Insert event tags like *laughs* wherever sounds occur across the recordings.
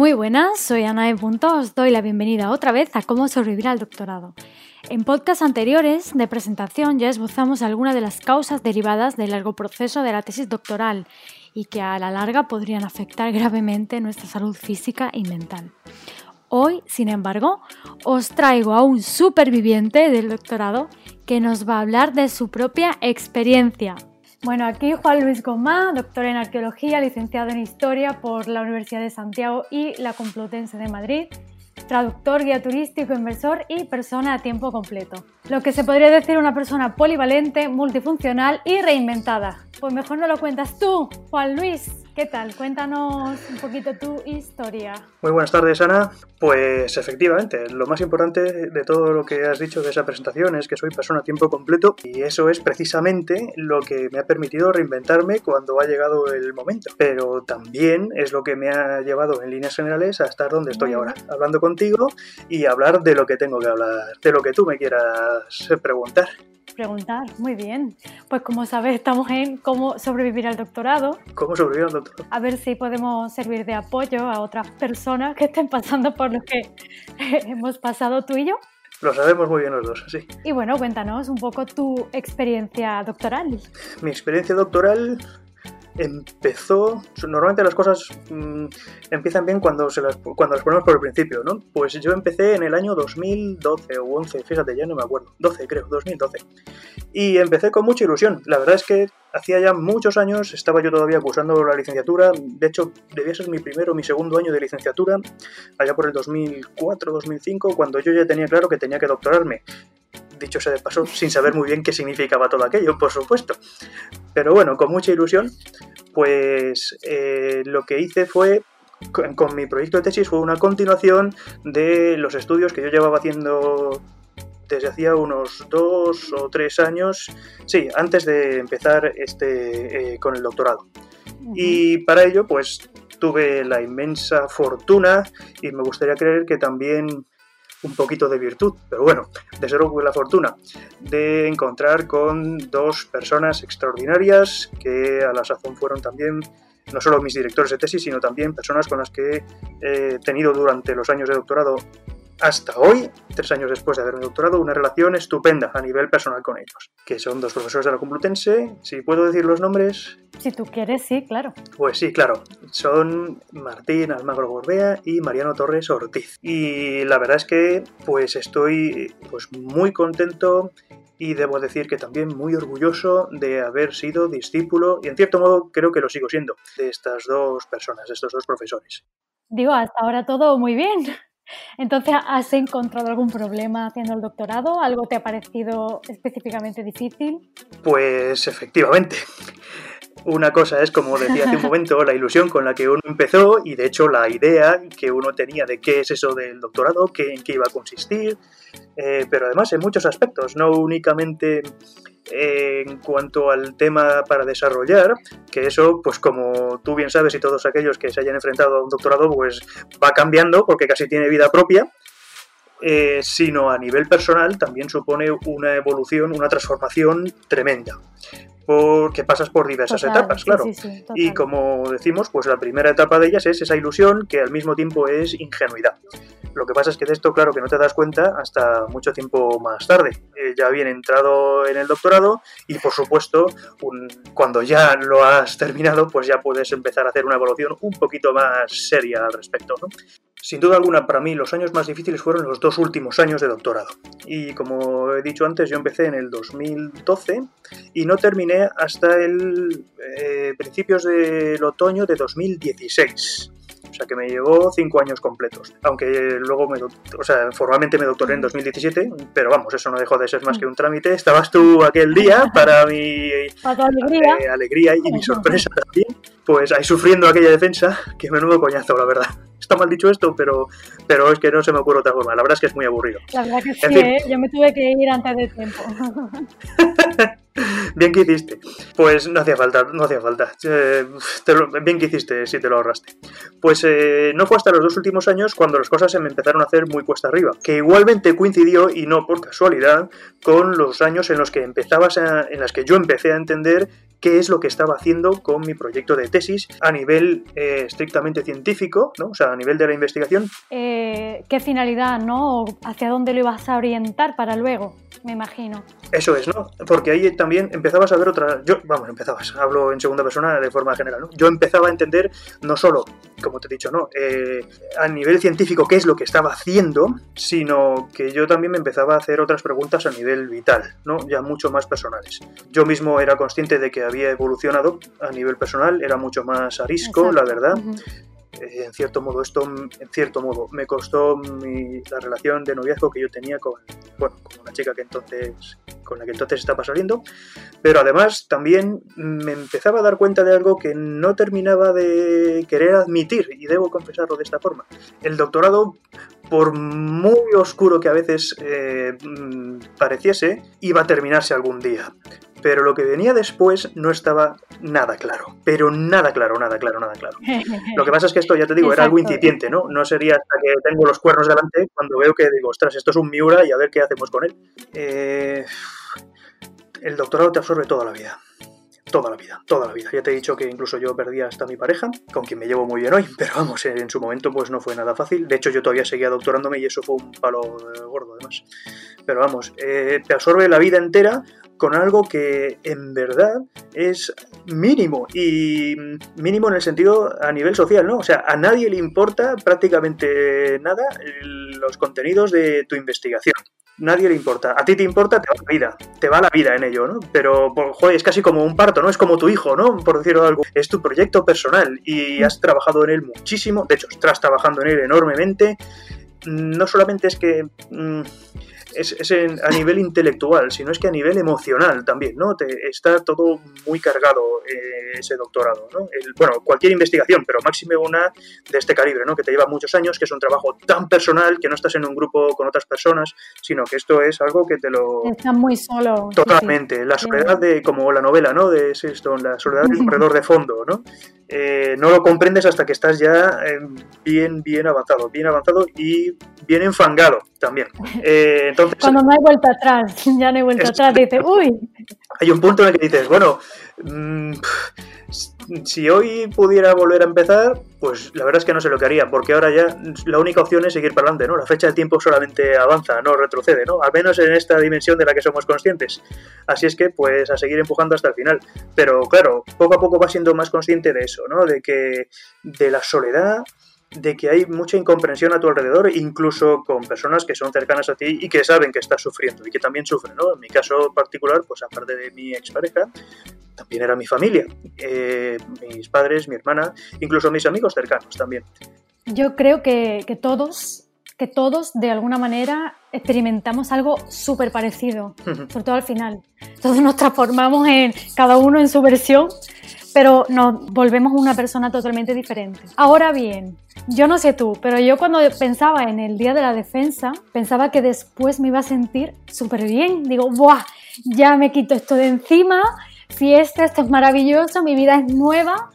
Muy buenas, soy Ana de Punto. Os doy la bienvenida otra vez a Cómo sobrevivir al doctorado. En podcasts anteriores de presentación ya esbozamos algunas de las causas derivadas del largo proceso de la tesis doctoral y que a la larga podrían afectar *laughs* gravemente nuestra salud física y mental. Hoy, sin embargo, os traigo a un superviviente del doctorado que nos va a hablar de su propia experiencia. Bueno, aquí Juan Luis Gomá, doctor en arqueología, licenciado en historia por la Universidad de Santiago y la Complutense de Madrid, traductor, guía turístico, inversor y persona a tiempo completo. Lo que se podría decir una persona polivalente, multifuncional y reinventada. Pues mejor no lo cuentas tú, Juan Luis. ¿Qué tal? Cuéntanos un poquito tu historia. Muy buenas tardes, Ana. Pues efectivamente, lo más importante de todo lo que has dicho de esa presentación es que soy persona a tiempo completo y eso es precisamente lo que me ha permitido reinventarme cuando ha llegado el momento. Pero también es lo que me ha llevado en líneas generales a estar donde estoy ahora, hablando contigo y hablar de lo que tengo que hablar, de lo que tú me quieras preguntar preguntar. Muy bien. Pues como sabes, estamos en cómo sobrevivir al doctorado. ¿Cómo sobrevivir al doctorado? A ver si podemos servir de apoyo a otras personas que estén pasando por lo que *laughs* hemos pasado tú y yo. Lo sabemos muy bien los dos, sí. Y bueno, cuéntanos un poco tu experiencia doctoral. Mi experiencia doctoral empezó. Normalmente las cosas mm, empiezan bien cuando, se las, cuando las ponemos por el principio, ¿no? Pues yo empecé en el año 2012 o 11, fíjate, ya no me acuerdo. 12, creo, 2012. Y empecé con mucha ilusión. La verdad es que hacía ya muchos años, estaba yo todavía cursando la licenciatura. De hecho, debía ser mi primero o mi segundo año de licenciatura, allá por el 2004, 2005, cuando yo ya tenía claro que tenía que doctorarme dicho sea de paso, sin saber muy bien qué significaba todo aquello, por supuesto. Pero bueno, con mucha ilusión, pues eh, lo que hice fue, con, mi proyecto de tesis, fue una continuación de los estudios que yo llevaba haciendo desde hacía unos dos o tres años, sí, antes de empezar este, eh, con el doctorado. Y para ello, pues tuve la inmensa fortuna y me gustaría creer que también un poquito de virtud, pero bueno, desde luego la fortuna de encontrar con dos personas extraordinarias que a la sazón fueron también no solo mis directores de tesis, sino también personas con las que he tenido durante los años de doctorado hasta hoy, tres años después de haberme doctorado, una relación estupenda a nivel personal con ellos, que son dos profesores de la Complutense. Si puedo decir los nombres. Si tú quieres, sí, claro. Pues sí, claro. Son Martín Almagro Gorbea y Mariano Torres Ortiz. Y la verdad es que pues estoy pues muy contento y debo decir que también muy orgulloso de haber sido discípulo y en cierto modo creo que lo sigo siendo de estas dos personas, de estos dos profesores. Digo, hasta ahora todo muy bien. Entonces, ¿has encontrado algún problema haciendo el doctorado? ¿Algo te ha parecido específicamente difícil? Pues efectivamente. Una cosa es, como decía hace un *laughs* momento, la ilusión con la que uno empezó y de hecho la idea que uno tenía de qué es eso del doctorado, qué, en qué iba a consistir, eh, pero además en muchos aspectos, no únicamente en cuanto al tema para desarrollar, que eso, pues como tú bien sabes y todos aquellos que se hayan enfrentado a un doctorado, pues va cambiando porque casi tiene vida propia, eh, sino a nivel personal también supone una evolución, una transformación tremenda porque pasas por diversas etapas, claro. y como decimos, pues la primera etapa de ellas es esa ilusión que al mismo tiempo es ingenuidad. Lo que pasa es que de esto, claro, que no te das cuenta hasta mucho tiempo más tarde. Eh, ya bien entrado en el doctorado y, por supuesto, cuando ya lo has terminado, pues ya puedes empezar a hacer una evaluación un poquito más seria al respecto. ¿no? Sin duda alguna, para mí los años más difíciles fueron los dos últimos años de doctorado. Y como he dicho antes, yo empecé en el 2012 y no terminé hasta el eh, principios del otoño de 2016. O sea que me llevó cinco años completos. Aunque luego, me, o sea, formalmente me doctoré en 2017, pero vamos, eso no dejó de ser más que un trámite. Estabas tú aquel día para mi alegría. Eh, alegría y mi sorpresa también. Pues ahí sufriendo aquella defensa, que menudo coñazo, la verdad está mal dicho esto, pero, pero es que no se me ocurre otra forma. La verdad es que es muy aburrido. La verdad que sí, ¿eh? yo me tuve que ir antes de tiempo. *laughs* *laughs* bien que hiciste. Pues no hacía falta, no hacía falta. Eh, bien que hiciste si te lo ahorraste. Pues eh, no fue hasta los dos últimos años cuando las cosas se me empezaron a hacer muy cuesta arriba, que igualmente coincidió, y no por casualidad, con los años en los que empezabas en los que yo empecé a entender qué es lo que estaba haciendo con mi, proyecto de tesis a nivel eh, estrictamente científico, ¿no? O sea, a nivel de la investigación. ¿Qué finalidad, no? ¿Hacia dónde lo ibas a orientar para luego? Me imagino. Eso es, ¿no? Porque ahí también empezabas a ver otra... Yo, vamos, empezabas, hablo en segunda persona de forma general, ¿no? Yo empezaba a entender no solo, como te he dicho, ¿no? Eh, a nivel científico qué es lo que estaba haciendo, sino que yo también me empezaba a hacer otras preguntas a nivel vital, ¿no? Ya mucho más personales. Yo mismo era consciente de que había evolucionado a nivel personal, era mucho más arisco, la verdad. Eh, en cierto modo, esto, en cierto modo, me costó la relación de noviazgo que yo tenía con, bueno, con una chica que entonces, con la que entonces estaba saliendo, pero además también me empezaba a dar cuenta de algo que no terminaba de querer admitir, y debo confesarlo de esta forma. El doctorado, por muy oscuro que a veces eh, pareciese, iba a terminarse algún día pero lo que venía después no estaba nada claro. Pero nada claro, nada claro, nada claro. *laughs* Lo que pasa es que esto, ya te digo, era algo incipiente, ¿no? No sería hasta que tengo los cuernos delante cuando veo que digo, ostras, esto es un Miura y a ver qué hacemos con él. Eh, el doctorado te absorbe toda la vida. Toda la vida, toda la vida. Ya te he dicho que incluso yo perdí hasta mi pareja, con quien me llevo muy bien hoy, *laughs* pero vamos, en su momento pues no fue nada fácil. De hecho, yo todavía seguía doctorándome y eso fue un palo gordo además. Pero vamos, eh, te absorbe la vida entera con algo que en verdad es mínimo y mínimo en el sentido a nivel social, ¿no? O sea, a nadie le importa prácticamente nada los contenidos de tu investigación. Nadie le importa. A ti te importa, te va la vida. Te va la vida en ello, ¿no? Pero, joder, es casi como un parto, ¿no? Es como tu hijo, ¿no? Por decirlo algo. Es tu proyecto personal y has trabajado en él muchísimo. De hecho, estás trabajando en él enormemente. No solamente es que... Mm, es, a nivel intelectual, sino es que a nivel emocional también, ¿no? Te, está todo muy cargado eh, ese doctorado, ¿no? bueno, cualquier investigación, pero máxime una de este calibre, ¿no? Que te lleva muchos años, que es un trabajo tan personal, que no estás en un grupo con otras personas, sino que esto es algo que te lo... Está muy solo. Totalmente. La soledad de, como la novela, ¿no? De esto, la soledad del *laughs* corredor de fondo, ¿no? Eh, no lo comprendes hasta que estás ya eh, bien, bien avanzado, bien avanzado y bien enfangado también. *laughs* Eh, entonces, Cuando no hay vuelta atrás, *laughs* ya no hay vuelta atrás, dices, *laughs* uy. Hay un punto en el que dices, bueno, mm, si hoy pudiera volver a empezar, pues la verdad es que no sé lo que haría, porque ahora ya la única opción es seguir para adelante, ¿no? La fecha de tiempo solamente avanza, no retrocede, ¿no? Al menos en esta dimensión de la que somos conscientes. Así es que, pues, a seguir empujando hasta el final. Pero claro, poco a poco va siendo más consciente de eso, ¿no? De que de la soledad, de que hay mucha incomprensión a tu alrededor, incluso con personas que son cercanas a ti y que saben que estás sufriendo y que también sufren, ¿no? En mi caso particular, pues aparte de mi expareja, también era mi familia, eh, mis padres, mi hermana, incluso mis amigos cercanos también. Yo creo que, que todos, que todos de alguna manera experimentamos algo súper parecido, sobre todo al final. Todos nos transformamos en cada uno en su versión pero nos volvemos una persona totalmente diferente. Ahora bien, yo no sé tú, pero yo cuando pensaba en el día de la defensa, pensaba que después me iba a sentir súper bien. Digo, ¡buah! Ya me quito esto de encima, fiesta, esto es maravilloso, mi vida es nueva,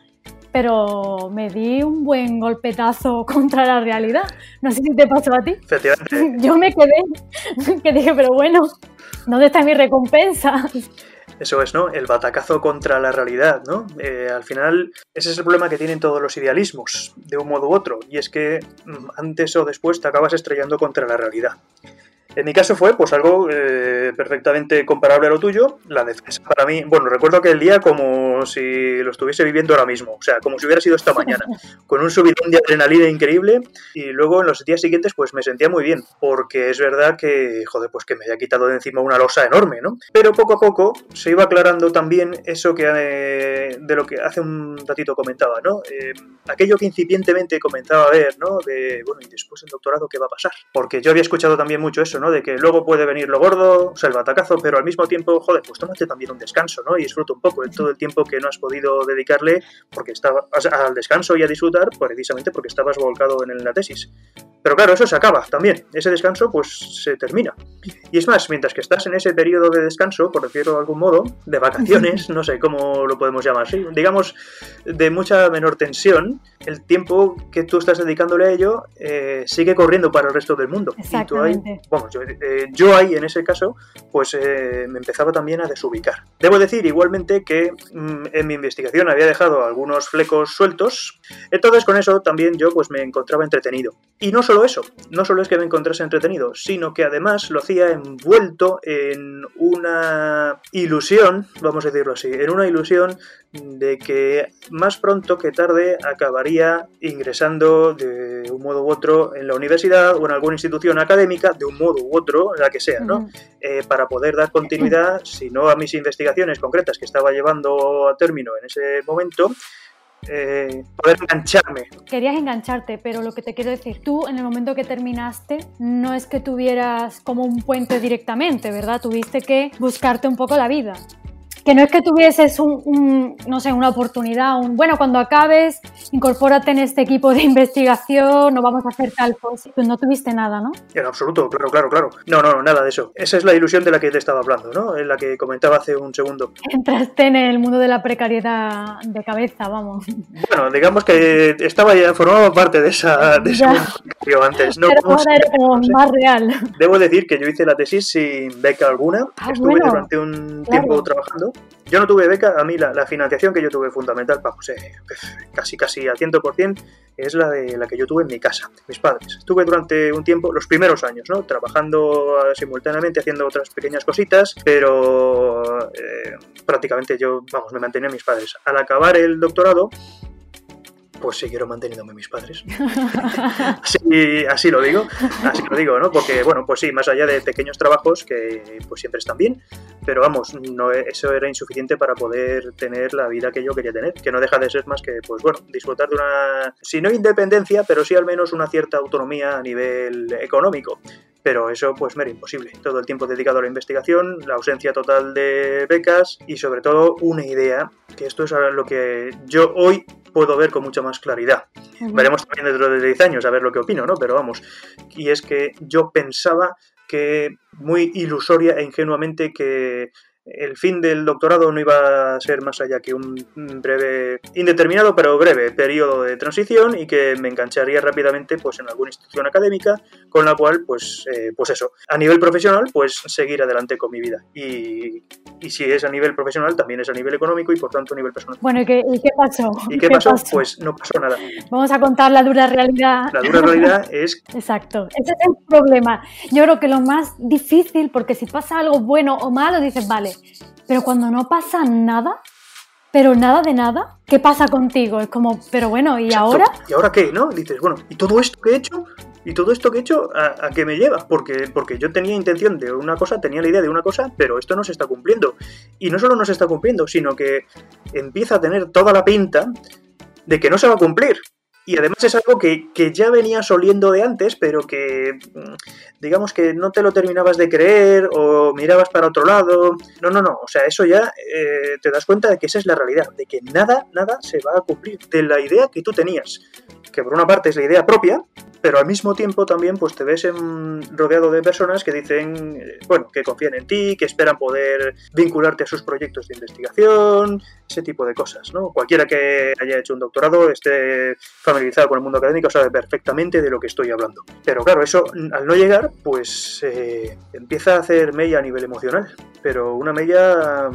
pero me di un buen golpetazo *laughs* contra la realidad. No sé si te pasó a ti. *laughs* Yo me quedé, *laughs* que dije, pero bueno, ¿dónde está mi recompensa? Eso es, ¿no? El batacazo contra la realidad, ¿no? Eh, al final, ese es el problema que tienen todos los idealismos, de un modo u otro, y es que mm, antes o después te acabas estrellando contra la realidad. En mi caso fue pues algo eh, perfectamente comparable a lo tuyo. La defensa para mí, bueno, recuerdo que el día como si lo estuviese viviendo ahora mismo, o sea, como si hubiera sido esta mañana, *laughs* con un subidón de adrenalina increíble y luego en los días siguientes pues me sentía muy bien, porque es verdad que, joder, pues que me había quitado de encima una losa enorme, ¿no? Pero poco a poco se iba aclarando también eso que eh, de lo que hace un ratito comentaba, ¿no? Eh, aquello que incipientemente comenzaba a ver, ¿no? De, bueno, y después el doctorado, ¿qué va a pasar? Porque yo había escuchado también mucho eso, ¿no? De que luego puede venir lo gordo, o sea, el batacazo, pero al mismo tiempo, joder, pues tómate también un descanso, ¿no? Y disfruta un poco de todo el tiempo que no has podido dedicarle porque estaba, al descanso y a disfrutar precisamente porque estabas volcado en la tesis. Pero claro, eso se acaba también. Ese descanso pues se termina. Y es más, mientras que estás en ese periodo de descanso, por decirlo de algún modo, de vacaciones, *laughs* no sé cómo lo podemos llamar, ¿sí? digamos, de mucha menor tensión, el tiempo que tú estás dedicándole a ello eh, sigue corriendo para el resto del mundo. Y tú ahí, vamos, eh, yo, ahí en ese caso, pues eh, me empezaba también a desubicar. Debo decir igualmente que mm, en mi investigación había dejado algunos flecos sueltos, entonces con eso también yo pues me encontraba entretenido. Y no solo eso, no solo es que me encontrase entretenido, sino que además lo hacía envuelto en una ilusión, vamos a decirlo así, en una ilusión de que más pronto que tarde acabaría ingresando de un modo u otro en la universidad o en alguna institución académica, de un modo u otro, la que sea, ¿no? Eh, para poder dar continuidad, si no a mis investigaciones concretas que estaba llevando a término en ese momento, eh, poder engancharme. Querías engancharte, pero lo que te quiero decir, tú en el momento que terminaste, no es que tuvieras como un puente directamente, ¿verdad? Tuviste que buscarte un poco la vida que no es que tuvieses un, no sé, una oportunidad, un, bueno, cuando acabes, incorpórate en este equipo de investigación, no vamos a hacer tal cosa. Pues no tuviste nada, ¿no? En absoluto, claro, claro, claro. No, no, nada de eso. Esa es la ilusión de la que te estaba hablando, ¿no? En la que comentaba hace un segundo. Entraste en el mundo de la precariedad de cabeza, vamos. Bueno, digamos que estaba ya, formaba parte de esa, de ese antes. No, Pero ahora era como más real. Debo decir que yo hice la tesis sin beca alguna. Ah, Estuve durante un tiempo trabajando yo no tuve beca, a mí la, financiación que yo tuve fundamental, vamos, eh, casi casi al 100%, es la de la que yo tuve en mi casa, mis padres. Estuve durante un tiempo, los primeros años, ¿no? Trabajando ah, simultáneamente, haciendo otras pequeñas cositas, pero eh, prácticamente yo, vamos, me mantenía a mis padres. Al acabar el doctorado, pues siguieron manteniéndome mis padres. *laughs* así, así, lo digo, así lo digo, ¿no? Porque, bueno, pues sí, más allá de pequeños trabajos que pues siempre están bien, pero vamos, no, eso era insuficiente para poder tener la vida que yo quería tener, que no deja de ser más que, pues bueno, disfrutar de una, si no independencia, pero sí al menos una cierta autonomía a nivel económico pero eso pues me era imposible. Todo el tiempo dedicado a la investigación, la ausencia total de becas y sobre todo una idea, que esto es lo que yo hoy puedo ver con mucha más claridad. Veremos también dentro de 10 años a ver lo que opino, ¿no? Pero vamos, y es que yo pensaba que muy ilusoria e ingenuamente que el fin del doctorado no iba a ser más allá que un breve, indeterminado pero breve periodo de transición y que me engancharía rápidamente pues en alguna institución académica con la cual pues, eh, pues eso, a nivel profesional pues seguir adelante con mi vida y, y, si es a nivel profesional también es a nivel económico y por tanto a nivel personal. Bueno, ¿y qué, y qué pasó? ¿Y qué, pasó? Pues no pasó nada. Vamos a contar la dura realidad. La dura realidad *laughs* es... Exacto, ese es el problema. Yo creo que lo más difícil, porque si pasa algo bueno o malo, dices, vale, pero cuando no pasa nada, pero nada de nada, ¿qué pasa contigo? Es como, pero bueno, ¿y ahora? ¿Y ahora qué? ¿No? Dices, bueno, ¿y todo esto que he hecho? ¿Y todo esto que he hecho a, qué me lleva? Porque, porque yo tenía intención de una cosa, tenía la idea de una cosa, pero esto no se está cumpliendo. Y no solo no se está cumpliendo, sino que empieza a tener toda la pinta de que no se va a cumplir. Y además es algo que, ya venías oliendo de antes, pero que mm, digamos que no te lo terminabas de creer o mirabas para otro lado. No, no, no. O sea, eso ya eh, te das cuenta de que esa es la realidad, de que nada, nada se va a cumplir de la idea que tú tenías. Que por una parte es la idea propia, pero al mismo tiempo también pues te ves rodeado de personas que dicen, eh, bueno, que confían en ti, que esperan poder vincularte a sus proyectos de investigación, ese tipo de cosas, ¿no? Cualquiera que haya hecho un doctorado, esté familiarizado con el mundo académico, sabe perfectamente de lo que estoy hablando. Pero claro, eso al no llegar, pues eh, empieza a hacer mella a nivel emocional, pero una mella,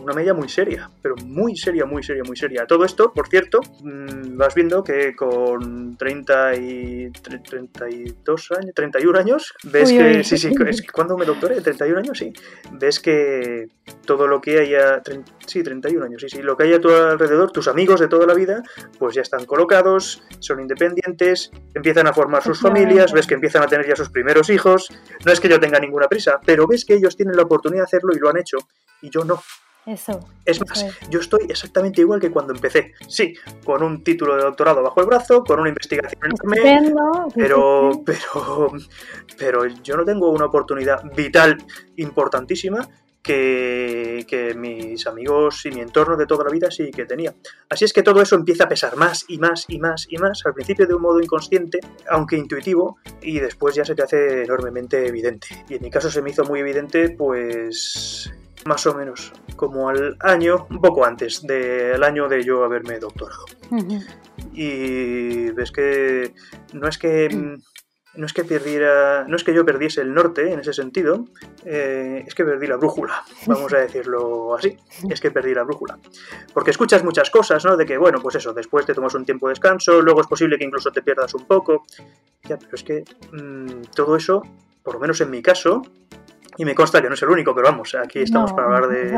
una mella muy seria, pero muy seria, muy seria, muy seria. Todo esto, por cierto, mm, vas viendo que con 30 y 32 años, 31 años, ves que, sí, sí, es cuando me doctoré, 31 años, sí, ves que todo lo que haya, sí, 31 años, sí, sí, lo que haya a tu alrededor, tus amigos de toda la vida, pues ya están colocados, son independientes, empiezan a formar sus familias, ves que empiezan a tener ya sus primeros hijos, no es que yo tenga ninguna prisa, pero ves que ellos tienen la oportunidad de hacerlo y lo han hecho, y yo no. Eso. Es más, yo estoy exactamente igual que cuando empecé. Sí, con un título de doctorado bajo el brazo, con una investigación enorme, pero, pero, pero yo no tengo una oportunidad vital importantísima que, que, mis amigos y mi entorno de toda la vida sí que tenía. Así es que todo eso empieza a pesar más y más y más y más, al principio de un modo inconsciente, aunque intuitivo, y después ya se te hace enormemente evidente. Y en mi caso se me hizo muy evidente, pues más o menos como al año, un poco antes del año de yo haberme doctorado. y ves que no es que no es que perdiera, no es que yo perdiese el norte en ese sentido, eh, es que perdí la brújula, vamos a decirlo así, es que perdí la brújula. Porque escuchas muchas cosas, ¿no? De que, bueno, pues eso, después te tomas un tiempo de descanso, luego es posible que incluso te pierdas un poco. Ya, pero es que mm, todo eso, por lo menos en mi caso, y me consta que no es el único, pero vamos, aquí estamos para hablar de,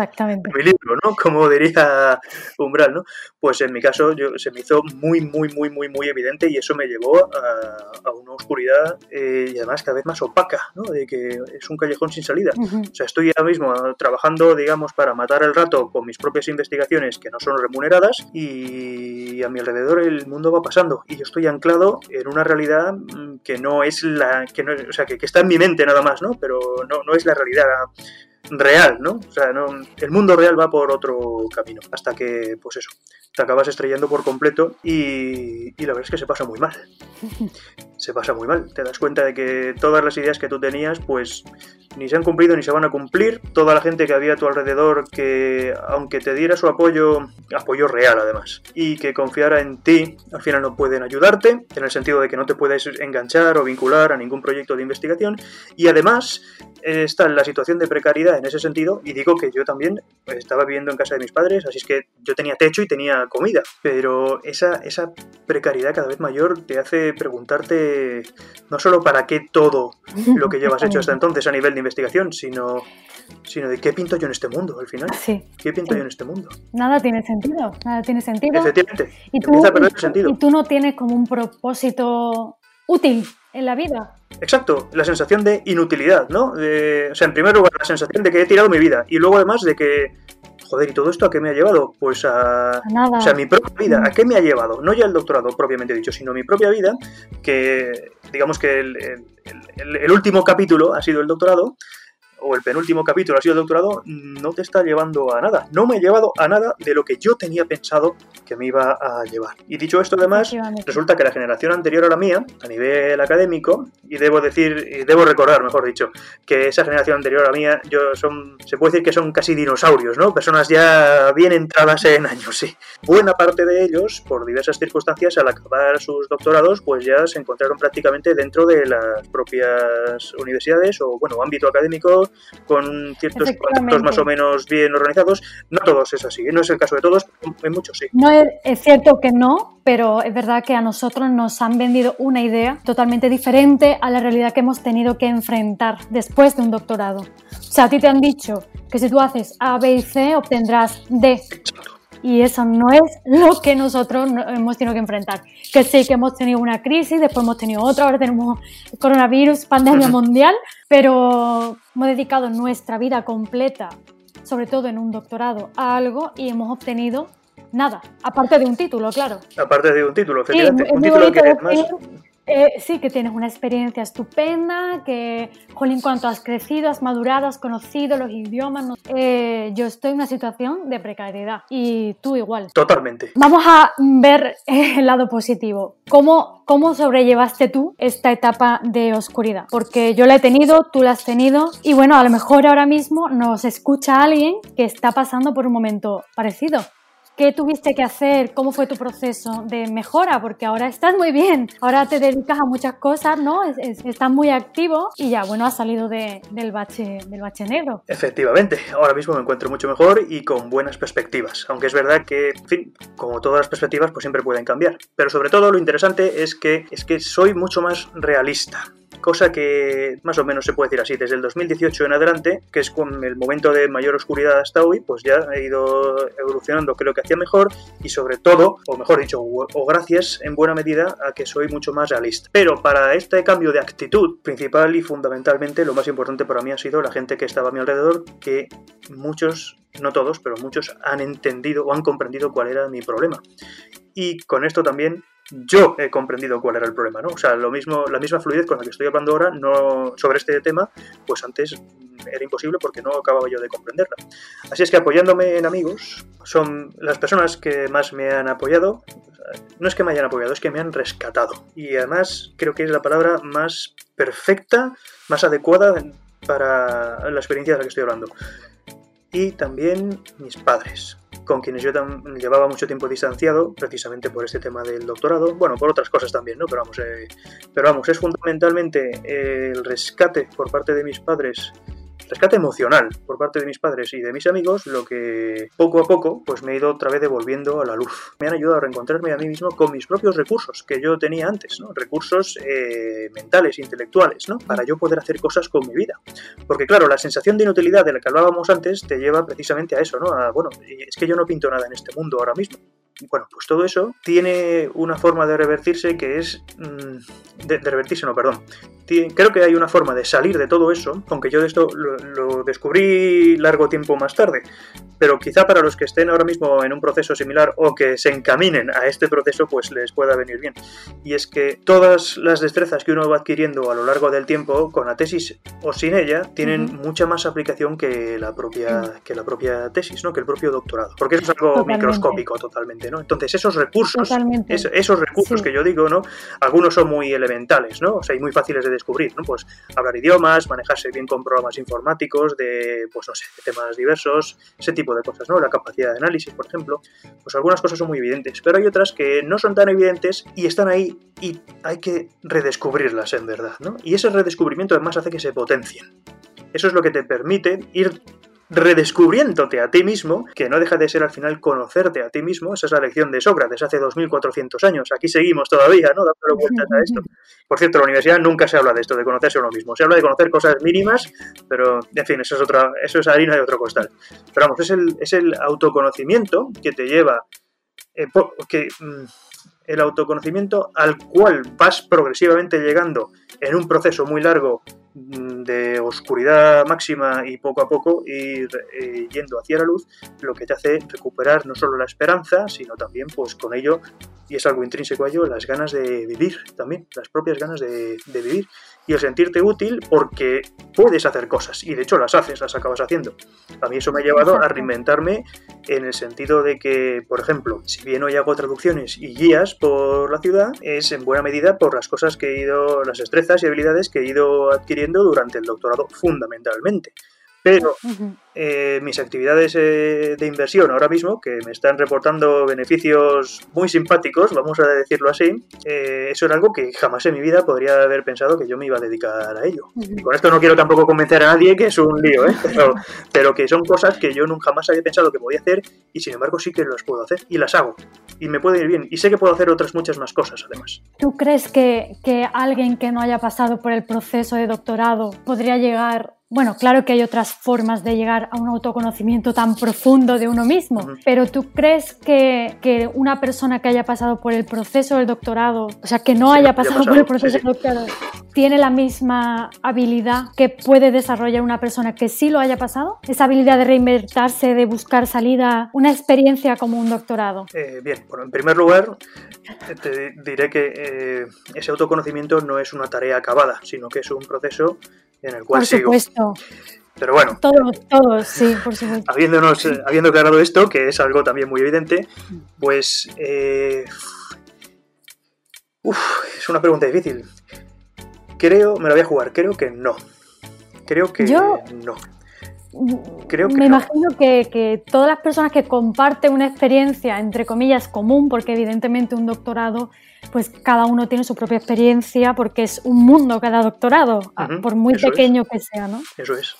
mi libro, ¿no? *laughs* Como diría Umbral, ¿no? Pues en mi caso yo, se me hizo muy, muy, muy, muy, muy evidente y eso me llevó a, una oscuridad eh, y además cada vez más opaca, ¿no? De que es un callejón sin salida. O sea, estoy ahora mismo trabajando, digamos, para matar el rato con mis propias investigaciones que no son remuneradas y a mi alrededor el mundo va pasando y yo estoy anclado en una realidad mm, que no es la, que no, o sea, que, que está en mi mente nada más, ¿no? Pero no, no es la realidad real, ¿no? O sea, no, el mundo real va por otro camino, hasta que, pues eso, te acabas estrellando por completo y, y, la verdad es que se pasa muy mal. *laughs* Se pasa muy mal. Te das cuenta de que todas las ideas que tú tenías, pues ni se han cumplido ni se van a cumplir. Toda la gente que había a tu alrededor, que aunque te diera su apoyo, apoyo real además, y que confiara en ti, al final no pueden ayudarte, en el sentido de que no te puedes enganchar o vincular a ningún proyecto de investigación. Y además está en la situación de precariedad en ese sentido, y digo que yo también estaba viviendo en casa de mis padres, así es que yo tenía techo y tenía comida, pero esa, esa precariedad cada vez mayor te hace preguntarte no solo para qué todo lo que llevas hecho hasta *laughs* entonces a nivel de investigación, sino, sino de qué pinto yo en este mundo al final. Sí. ¿Qué pinto yo en este mundo? Nada tiene sentido, nada tiene sentido. Efectivamente. Y tú, y, sentido. y tú no tienes como un propósito útil en la vida. Exacto, la sensación de inutilidad, ¿no? o sea, en primer lugar, la sensación de que he tirado mi vida y luego además de que, joder, ¿y todo esto a qué me ha llevado? Pues a, Nada. O sea, mi propia vida, ¿a qué me ha llevado? No ya el doctorado propiamente dicho, sino mi propia vida, que digamos que el último capítulo ha sido el doctorado, o el penúltimo capítulo ha sido el doctorado, no te está llevando a nada. No me ha llevado a nada de lo que yo tenía pensado que me iba a llevar. Y dicho esto, además, resulta que la generación anterior a la mía, a nivel académico, y debo decir, y debo recordar, mejor dicho, que esa generación anterior a la mía, yo son, se puede decir que son casi dinosaurios, ¿no? Personas ya bien entradas en años, sí. Buena parte de ellos, por diversas circunstancias, al acabar sus doctorados, pues ya se encontraron prácticamente dentro de las propias universidades o, bueno, ámbito académico con ciertos contactos más o menos bien organizados. No todos es así, no es el caso de todos, hay muchos sí. No es, es cierto que no, pero es verdad que a nosotros nos han vendido una idea totalmente diferente a la realidad que hemos tenido que enfrentar después de un doctorado. O sea, a ti te han dicho que si tú haces A, B y C obtendrás D y eso no es lo que nosotros hemos tenido que enfrentar. Que sí que hemos tenido una crisis, después hemos tenido otra, ahora tenemos coronavirus, pandemia *laughs* mundial, pero hemos dedicado nuestra vida completa, sobre todo en un doctorado, a algo y hemos obtenido nada, aparte de un título, claro. Aparte de un título, efectivamente. un título que además eh, sí, que tienes una experiencia estupenda, que, jolín, cuanto has crecido, has madurado, has conocido los idiomas. Eh, yo estoy en una situación de precariedad y tú igual. Totalmente. Vamos a ver el lado positivo. ¿Cómo, ¿Cómo sobrellevaste tú esta etapa de oscuridad? Porque yo la he tenido, tú la has tenido y bueno, a lo mejor ahora mismo nos escucha alguien que está pasando por un momento parecido. ¿Qué tuviste que hacer? ¿Cómo fue tu proceso de mejora? Porque ahora estás muy bien, ahora te dedicas a muchas cosas, ¿no? estás muy activo y ya, bueno, has salido del, bache, del bache negro. Efectivamente, ahora mismo me encuentro mucho mejor y con buenas perspectivas, aunque es verdad que, en fin, como todas las perspectivas, pues siempre pueden cambiar. Pero sobre todo lo interesante es que, es que soy mucho más realista cosa que más o menos se puede decir así, desde el 2018 en adelante, que es con el momento de mayor oscuridad hasta hoy, pues ya he ido evolucionando, creo que hacía mejor y sobre todo, o mejor dicho, o, gracias en buena medida a que soy mucho más realista. Pero para este cambio de actitud, principal y fundamentalmente, lo más importante para mí ha sido la gente que estaba a mi alrededor, que muchos, no todos, pero muchos han entendido o han comprendido cuál era mi problema. Y con esto también yo he comprendido cuál era el problema, ¿no? O sea, lo mismo, la misma fluidez con la que estoy hablando ahora no, sobre este tema, pues antes era imposible porque no acababa yo de comprenderla. Así es que apoyándome en amigos, son las personas que más me han apoyado, no es que me hayan apoyado, es que me han rescatado. Y además creo que es la palabra más perfecta, más adecuada para la experiencia de la que estoy hablando. Y también mis padres con quienes yo llevaba mucho tiempo distanciado, precisamente por este tema del doctorado, bueno, por otras cosas también, ¿no? Pero vamos, eh, pero vamos es fundamentalmente el rescate por parte de mis padres rescate emocional por parte de mis padres y de mis amigos, lo que poco a poco pues me he ido otra vez devolviendo a la luz. Me han ayudado a reencontrarme a mí mismo con mis propios recursos que yo tenía antes, ¿no? recursos eh, mentales, intelectuales, ¿no? para yo poder hacer cosas con mi vida. Porque claro, la sensación de inutilidad de la que hablábamos antes te lleva precisamente a eso, ¿no? A, bueno, es que yo no pinto nada en este mundo ahora mismo. Bueno, pues todo eso tiene una forma de revertirse que es... Mm, de, revertirse, no, perdón. Creo que hay una forma de salir de todo eso, aunque yo esto lo, descubrí largo tiempo más tarde, pero quizá para los que estén ahora mismo en un proceso similar o que se encaminen a este proceso, pues les pueda venir bien. Y es que todas las destrezas que uno va adquiriendo a lo largo del tiempo, con la tesis o sin ella, tienen mucha más aplicación que la propia, que la propia tesis, ¿no? que el propio doctorado. Porque eso es algo microscópico totalmente. Entonces, esos recursos, esos recursos que yo digo, ¿no? Algunos son muy elementales, ¿no? O sea, y muy fáciles de descubrir, ¿no? Pues hablar idiomas, manejarse bien con programas informáticos, de, pues no sé, temas diversos, ese tipo de cosas, ¿no? La capacidad de análisis, por ejemplo. Pues algunas cosas son muy evidentes, pero hay otras que no son tan evidentes y están ahí y hay que redescubrirlas en verdad, ¿no? Y ese redescubrimiento además hace que se potencien. Eso es lo que te permite ir redescubriéndote a ti mismo, que no deja de ser al final conocerte a ti mismo. Esa es la lección de Sócrates hace 2400 años. Aquí seguimos todavía, ¿no? Dándole vueltas a esto. Por cierto, la universidad nunca se habla de esto, de conocerse a uno mismo. Se habla de conocer cosas mínimas, pero, en fin, eso es, otra, eso es harina de otro costal. Pero vamos, es el, es el autoconocimiento que te lleva. Eh, que, mm, el autoconocimiento al cual vas progresivamente llegando en un proceso muy largo de oscuridad máxima y poco a poco ir eh, yendo hacia la luz, lo que te hace recuperar no solo la esperanza, sino también pues con ello, y es algo intrínseco a ello, las ganas de vivir también, las propias ganas de, de vivir y el sentirte útil porque puedes hacer cosas y de hecho las haces, las acabas haciendo. A mí eso me ha llevado a reinventarme en el sentido de que, por ejemplo, si bien hoy hago traducciones y guías por la ciudad, es en buena medida por las cosas que he ido, las destrezas y habilidades que he ido adquiriendo durante el doctorado fundamentalmente. Pero eh, mis actividades eh, de inversión ahora mismo, que me están reportando beneficios muy simpáticos, vamos a decirlo así, eh, eso era algo que jamás en mi vida podría haber pensado que yo me iba a dedicar a ello. Y con esto no quiero tampoco convencer a nadie que es un lío, pero, pero, que son cosas que yo nunca jamás había pensado que podía hacer y sin embargo sí que las puedo hacer y las hago. Y me puede ir bien. Y sé que puedo hacer otras muchas más cosas además. ¿Tú crees que, que alguien que no haya pasado por el proceso de doctorado podría llegar bueno, claro que hay otras formas de llegar a un autoconocimiento tan profundo de uno mismo, pero ¿tú crees que, que, una persona que haya pasado por el proceso del doctorado, o sea, que no haya pasado, por el proceso del doctorado, tiene la misma habilidad que puede desarrollar una persona que sí lo haya pasado? Esa habilidad de reinventarse, de buscar salida, una experiencia como un doctorado. Eh, bien, bueno, en primer lugar, te diré que eh, ese autoconocimiento no es una tarea acabada, sino que es un proceso en el cual por supuesto. Pero bueno. Todos, todos, sí, por supuesto. Habiéndonos, eh, habiendo aclarado esto, que es algo también muy evidente, pues. Eh, es una pregunta difícil. Creo, me la voy a jugar, creo que no. Creo que Yo, no. Creo que me imagino que, que, todas las personas que comparten una experiencia, entre comillas, común, porque evidentemente un doctorado pues cada uno tiene su propia experiencia porque es un mundo cada doctorado, por muy pequeño que sea, ¿no? Eso es.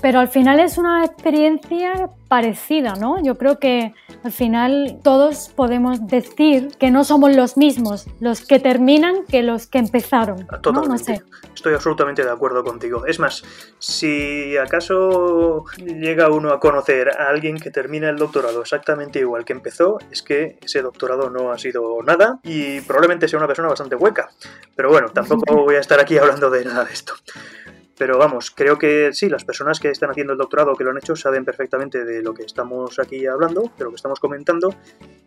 Pero al final es una experiencia parecida, ¿no? Yo creo que al final todos podemos decir que no somos los mismos los que terminan que los que empezaron. Totalmente. Estoy absolutamente de acuerdo contigo. Es más, si acaso llega uno a conocer a alguien que termina el doctorado exactamente igual que empezó, es que ese doctorado no ha sido nada y probablemente sea una persona bastante hueca. Pero bueno, tampoco *laughs* voy a estar aquí hablando de nada de esto. Pero vamos, creo que sí, las personas que están haciendo el doctorado, que lo han hecho, saben perfectamente de lo que estamos aquí hablando, de lo que estamos comentando,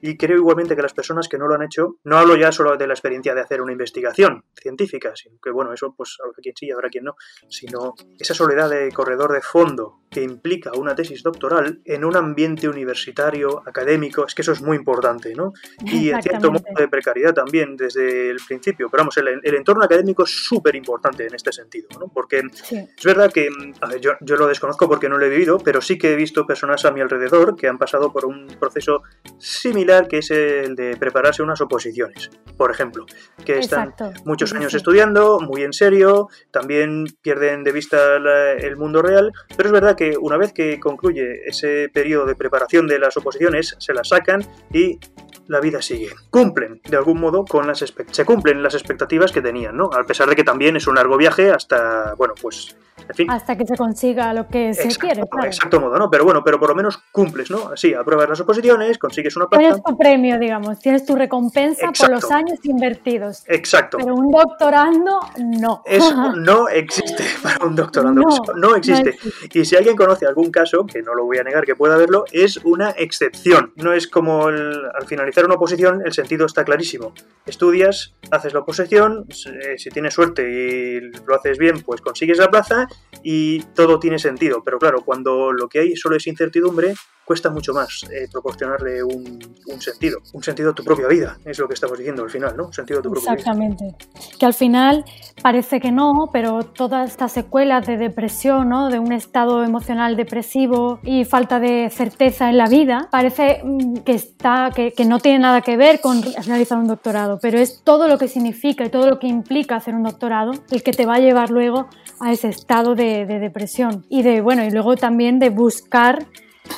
y creo igualmente que las personas que no lo han hecho, no hablo ya solo de la experiencia de hacer una investigación científica, sino que bueno, eso pues habrá quien sí, habrá quien no, sino esa soledad de corredor de fondo que implica una tesis doctoral en un ambiente universitario, académico, es que eso es muy importante, ¿no? Y en cierto modo de precariedad también desde el principio, pero vamos, el, el entorno académico es súper importante en este sentido, ¿no? Porque Es verdad que, a ver, yo, yo lo desconozco porque no lo he vivido, pero sí que he visto personas a mi alrededor que han pasado por un proceso similar que es el de prepararse unas oposiciones, por ejemplo, que están muchos años estudiando, muy en serio, también pierden de vista el mundo real, pero es verdad que una vez que concluye ese periodo de preparación de las oposiciones, se las sacan y la vida sigue. Cumplen, de algún modo, con las se cumplen las expectativas que tenían, ¿no? A pesar de que también es un largo viaje hasta, bueno, pues, en fin. Hasta que se consiga lo que se quiere, claro. Exacto modo, ¿no? Pero bueno, pero por lo menos cumples, ¿no? Así, apruebas las oposiciones, consigues una plaza. Tienes tu premio, digamos, tienes tu recompensa por los años invertidos. Exacto. Pero un doctorando, no. Eso *laughs* no existe *laughs* para un doctorando. No, existe. Y si alguien conoce algún caso, que no lo voy a negar que pueda haberlo, es una excepción. No es como al finalizar una oposición, el sentido está clarísimo. Estudias, haces la oposición, si tienes suerte y lo haces bien, pues consigues la plaza y todo tiene sentido. Pero claro, cuando lo que hay solo es incertidumbre, cuesta mucho más eh, proporcionarle un, sentido, un sentido a tu propia vida, es lo que estamos diciendo al final, ¿no? Un sentido a tu propia Exactamente. Que al final parece que no, pero todas estas secuelas de depresión, ¿no? De un estado emocional depresivo y falta de certeza en la vida, parece mm, que está, que, no tiene nada que ver con realizar un doctorado, pero es todo lo que significa y todo lo que implica hacer un doctorado el que te va a llevar luego a ese estado de depresión y de bueno y luego también de buscar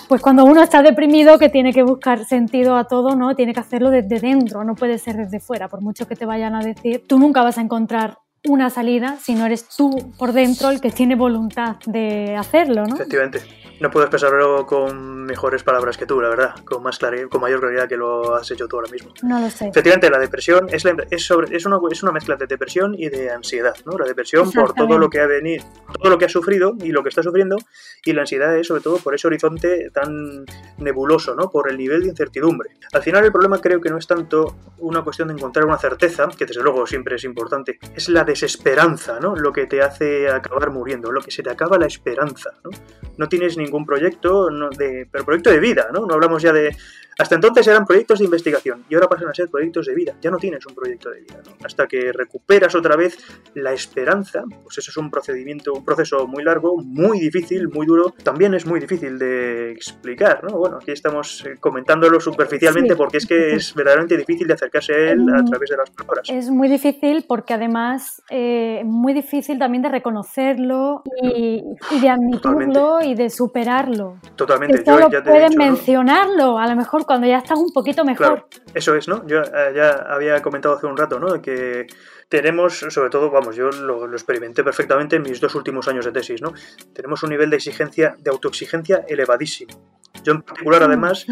pues cuando uno está deprimido que tiene que buscar sentido a todo, ¿no? Tiene que hacerlo desde dentro, no puede ser desde fuera, por mucho que te vayan a decir, tú nunca vas a encontrar una salida si no eres tú por dentro el que tiene voluntad de hacerlo, ¿no? Efectivamente. No puedo expresarlo con mejores palabras que tú, la verdad, con más claridad, con mayor claridad que lo has hecho tú ahora mismo. No lo sé. Efectivamente, la depresión es, es, sobre, es, una, es una mezcla de depresión y de ansiedad, ¿no? La depresión por todo lo que ha venido, todo lo que ha sufrido y lo que está sufriendo, y la ansiedad es sobre todo por ese horizonte tan nebuloso, ¿no? Por el nivel de incertidumbre. Al final el problema creo que no es tanto una cuestión de encontrar una certeza, que desde luego siempre es importante, es la desesperanza, ¿no? Lo que te hace acabar muriendo, lo que se te acaba la esperanza, ¿no? No tienes ningún proyecto, de, pero proyecto de vida, ¿no? No hablamos ya de hasta entonces eran proyectos de investigación y ahora pasan a ser proyectos de vida. Ya no tienes un proyecto de vida. Hasta que recuperas otra vez la esperanza, pues eso es un procedimiento, un proceso muy largo, muy difícil, muy duro. También es muy difícil de explicar, ¿no? Bueno, aquí estamos eh, comentándolo superficialmente porque es que es verdaderamente difícil de acercarse a él a través de las palabras. Es muy difícil porque además eh, muy difícil también de reconocerlo y, de admitirlo y de superarlo. Totalmente. Yo ya te pueden mencionarlo, a lo mejor cuando ya estás un poquito mejor. eso es, ¿no? Yo eh, ya había comentado hace un rato, ¿no? Que tenemos, sobre todo, vamos, yo lo, experimenté perfectamente en mis dos últimos años de tesis, ¿no? Tenemos un nivel de exigencia, de autoexigencia elevadísimo. Yo en particular, además,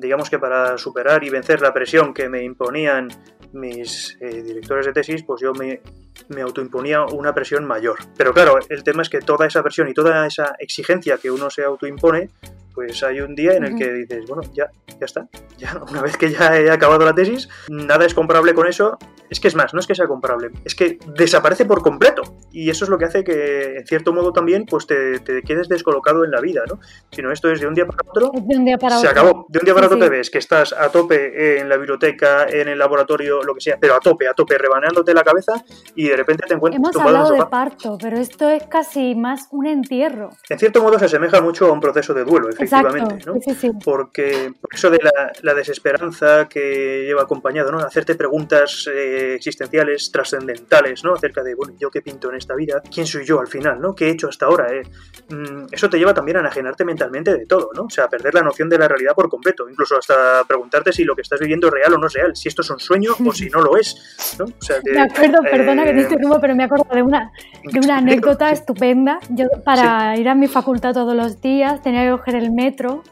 digamos que para superar y vencer la presión que me imponían mis eh, directores de tesis, pues yo me, me autoimponía una presión mayor. Pero claro, el tema es que toda esa presión y toda esa exigencia que uno se autoimpone, pues hay un día en el que dices, bueno, ya, ya está, ya una vez que ya he acabado la tesis, nada es comparable con eso. Es que es más, no es que sea comparable, es que desaparece por completo. Y eso es lo que hace que, en cierto modo también, pues te, quedes descolocado en la vida, ¿no? Si no, esto es de un día para otro, de un día para se acabó. De un día para otro te ves que estás a tope en la biblioteca, en el laboratorio, lo que sea, pero a tope, a tope, rebaneándote la cabeza y de repente te encuentras... Hemos hablado de parto, pero esto es casi más un entierro. En cierto modo se asemeja mucho a un proceso de duelo, efectivamente efectivamente, ¿no? Porque por eso de la, desesperanza que lleva acompañado, ¿no? Hacerte preguntas eh, existenciales, trascendentales, ¿no? Acerca de, bueno, ¿yo qué pinto en esta vida? ¿Quién soy yo al final, ¿no? ¿Qué he hecho hasta ahora? Eh? Mm, eso te lleva también a enajenarte mentalmente de todo, ¿no? O sea, a perder la noción de la realidad por completo, incluso hasta preguntarte si lo que estás viviendo es real o no es real, si esto es un sueño o si no lo es, ¿no? O sea, *laughs* me acuerdo, perdona que te eh, interrumpo, pero me acuerdo de una, de una *laughs* anécdota estupenda. Yo para ir a mi facultad todos los días tenía que coger el metro,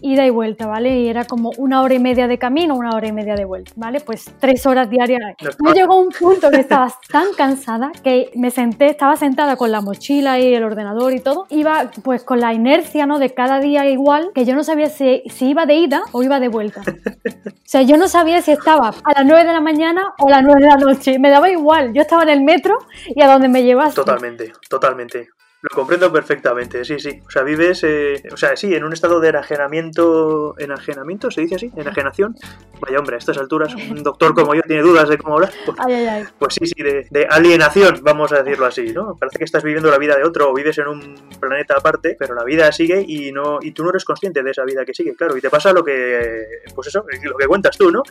ida y vuelta, ¿vale? Y era como una hora y media de camino, una hora y media de vuelta, ¿vale? Pues tres horas diarias. Yo llegó un punto que estaba tan cansada que me senté, estaba sentada con la mochila y el ordenador y todo, iba pues con la inercia, ¿no? De cada día igual, que yo no sabía si, si iba de ida o iba de vuelta. O sea, yo no sabía si estaba a las nueve de la mañana o a las nueve de la noche, me daba igual, yo estaba en el metro y a donde me llevas. Totalmente, totalmente. Lo comprendo perfectamente, sí, sí. O sea, vives, eh, o sea, sí, en un estado de enajenamiento, enajenamiento, ¿se dice así? Enajenación. Vaya hombre, a estas alturas un doctor como yo tiene dudas de cómo hablar. Pues, Ay, ay, ay. pues sí, sí, de, de alienación, vamos a decirlo así, ¿no? Parece que estás viviendo la vida de otro o vives en un planeta aparte, pero la vida sigue y no y tú no eres consciente de esa vida que sigue, claro. Y te pasa lo que, pues eso, lo que cuentas tú, ¿no?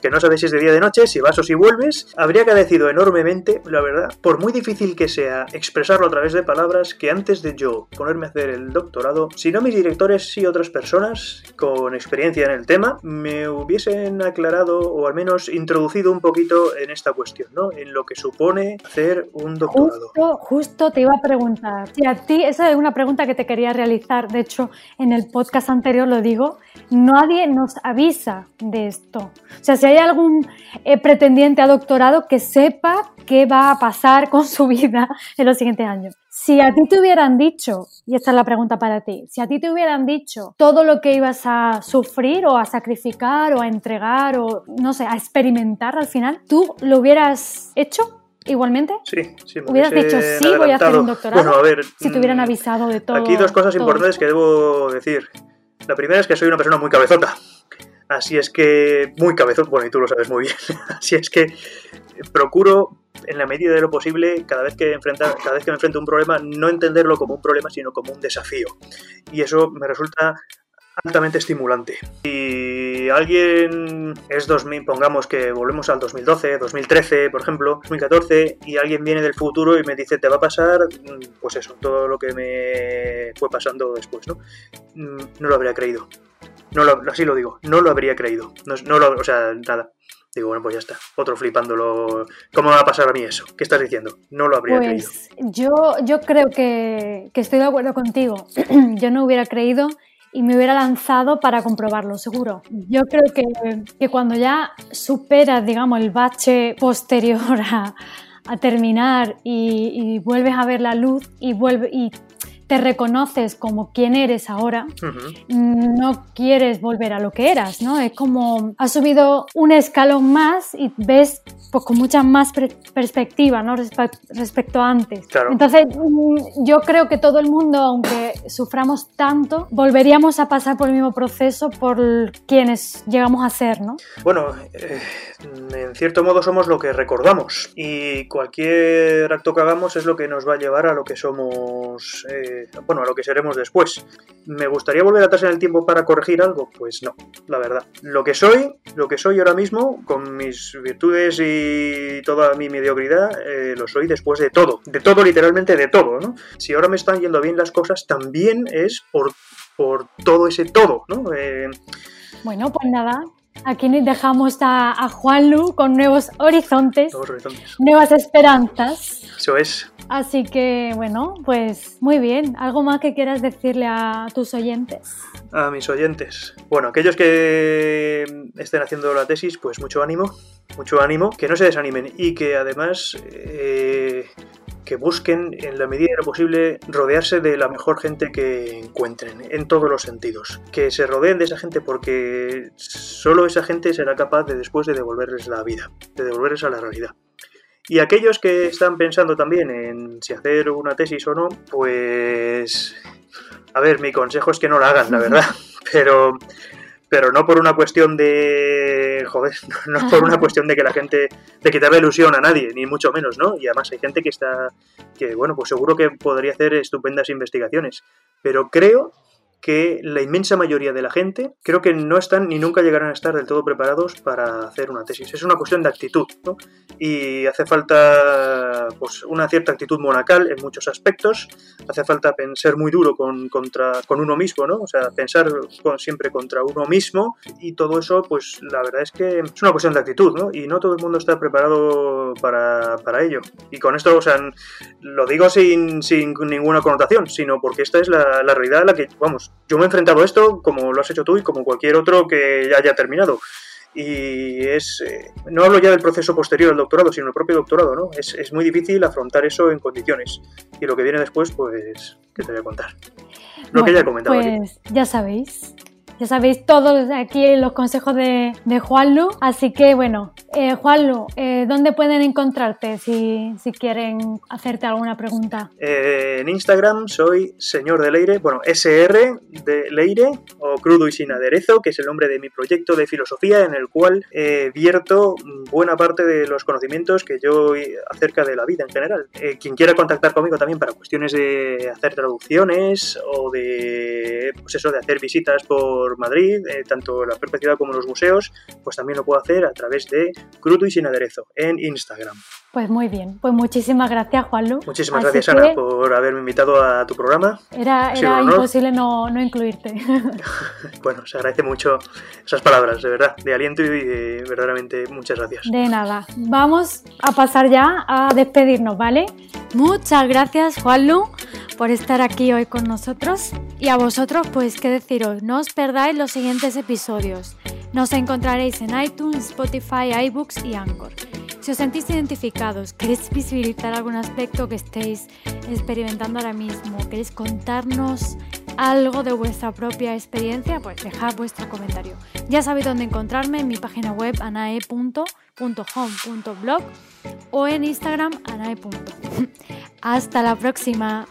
Que no sabes si es de día o de noche, si vas o si vuelves. Habría agradecido enormemente, la verdad, por muy difícil que sea expresarlo a través de palabras, que antes de yo ponerme a hacer el doctorado, si no mis directores, sí otras personas con experiencia en el tema, me hubiesen aclarado o al menos introducido un poquito en esta cuestión, ¿no? En lo que supone hacer un doctorado. Justo, justo te iba a preguntar. Si a ti, esa es una pregunta que te quería realizar. De hecho, en el podcast anterior lo digo, nadie nos avisa de esto. O sea, si hay algún eh, pretendiente a doctorado que sepa qué va a pasar con su *laughs* vida en los siguientes años. Si a ti te hubieran dicho, y esta es la pregunta para ti, si a ti te hubieran dicho todo lo que ibas a sufrir o a sacrificar o a entregar o, no sé, a experimentar al final, ¿tú lo hubieras hecho? Igualmente, Sí, sí. me hubieras dicho sí, voy a hacer un doctorado. Bueno, a ver. si te hubieran mm, avisado de todo. Aquí dos cosas importantes que debo decir. La primera es que soy una persona muy cabezota. Así es que, muy cabezón, bueno, y tú lo sabes muy bien. *laughs* Así es que procuro, en la medida de lo posible, cada vez que enfrenta, cada vez que me enfrento a un problema, no entenderlo como un problema, sino como un desafío. Y eso me resulta altamente estimulante. Si alguien es 2000, pongamos que volvemos al 2012, 2013, por ejemplo, 2014, y alguien viene del futuro y me dice, te va a pasar, mm, pues eso, todo lo que me fue pasando después, ¿no? Mm, No lo habría creído. Así lo digo, no lo habría creído. No lo, o sea, nada. Digo, bueno, pues ya está. Otro flipándolo. ¿Cómo me va a pasar a mí eso? ¿Qué estás diciendo? No lo habría creído. Pues yo, yo creo que, que estoy de acuerdo contigo. *clears throat* yo no hubiera creído y me hubiera lanzado para comprobarlo, seguro. Yo creo que, que cuando ya superas, digamos, el bache posterior *laughs* a, a terminar y, vuelves a ver la luz y, vuelve, te reconoces como quien eres ahora, no quieres volver a lo que eras, ¿no? Es como has subido un escalón más y ves pues, con mucha más perspectiva, ¿no? Respe- respecto a antes. Claro. Entonces, mm, yo creo que todo el mundo, aunque suframos tanto, volveríamos a pasar por el mismo proceso por quienes llegamos a ser, ¿no? Bueno, eh, en cierto modo somos lo que recordamos y cualquier acto que hagamos es lo que nos va a llevar a lo que somos, eh, bueno, a lo que seremos después. ¿Me gustaría volver atrás en el tiempo para corregir algo? Pues no, la verdad. Lo que soy, lo que soy ahora mismo, con mis virtudes y toda mi mediocridad, eh, lo soy después de todo, de todo literalmente de todo, ¿no? Si ahora me están yendo bien las cosas, también es por, por todo ese todo, ¿no? Eh, Bueno, pues nada, aquí dejamos a, a Juanlu con nuevos horizontes, nuevos horizontes. nuevas esperanzas. Eso es. Así que, bueno, pues muy bien. ¿Algo más que quieras decirle a tus oyentes? A mis oyentes. Bueno, aquellos que estén haciendo la tesis, pues mucho ánimo, mucho ánimo, que no se desanimen y que además eh, que busquen en la medida de lo posible rodearse de la mejor gente que encuentren, en todos los sentidos. Que se rodeen de esa gente porque solo esa gente será capaz de después de devolverles la vida, de devolverles a la realidad. Y aquellos que están pensando también en si hacer una tesis o no, pues... A ver, mi consejo es que no la hagan, la verdad. *laughs* Pero, pero no por una cuestión de... Joder, *laughs* no por una cuestión de que la gente... De quitarle ilusión a nadie, ni mucho menos, ¿no? Y además hay gente que está... Que, bueno, pues seguro que podría hacer estupendas investigaciones. Pero creo que la inmensa mayoría de la gente creo que no están ni nunca llegarán a estar del todo preparados para hacer una tesis. Es una cuestión de actitud, ¿no? Y hace falta pues, una cierta actitud monacal en muchos aspectos. Hace falta pen- ser muy duro con, contra, con uno mismo, ¿no? O sea, pensar con- siempre contra uno mismo y todo eso, pues la verdad es que es una cuestión de actitud, ¿no? Y no todo el mundo está preparado para, para ello. Y con esto, o sea, lo digo sin, sin ninguna connotación, sino porque esta es la, la realidad a la que, vamos, yo me he enfrentado a esto como lo has hecho tú y como cualquier otro que ya haya terminado. Y es, eh, no hablo ya del proceso posterior al doctorado, sino el propio doctorado, ¿no? Es, es muy difícil afrontar eso en condiciones. Y lo que viene después, pues, ¿qué te voy a contar? Lo que ya he comentado. Pues ya sabéis, Ya sabéis todos aquí los consejos de, de Juanlu. Así que bueno, eh, Juanlu, eh, ¿dónde pueden encontrarte si, si quieren hacerte alguna pregunta? Eh, en Instagram soy señor de Leire, bueno, SR de Leire o Crudo y sin aderezo, que es el nombre de mi proyecto de filosofía en el cual vierto buena parte de los conocimientos que yo acerca de la vida en general. Eh, quien quiera contactar conmigo también para cuestiones de hacer traducciones o de, pues eso, de hacer visitas por Madrid, eh, tanto la perspectiva como los museos, pues también lo puedo hacer a través de Crudo y sin aderezo en Instagram. Pues muy bien, pues muchísimas gracias Juanlu. Muchísimas gracias Ana por haberme invitado a tu programa. Era, era imposible no, no incluirte. *laughs* *laughs* bueno, se agradece mucho esas palabras, de verdad, de aliento y de, verdaderamente muchas gracias. De nada. Vamos a pasar ya a despedirnos, ¿vale? Muchas gracias Juanlu por estar aquí hoy con nosotros. Y a vosotros, pues qué deciros, no os perdáis los siguientes episodios. Nos encontraréis en iTunes, Spotify, iBooks y Anchor. Si os sentís identificados, queréis visibilizar algún aspecto que estéis experimentando ahora mismo, queréis contarnos algo de vuestra propia experiencia, pues dejad vuestro comentario. Ya sabéis dónde encontrarme en mi página web anae.home.blog o en Instagram anae. *laughs* Hasta la próxima.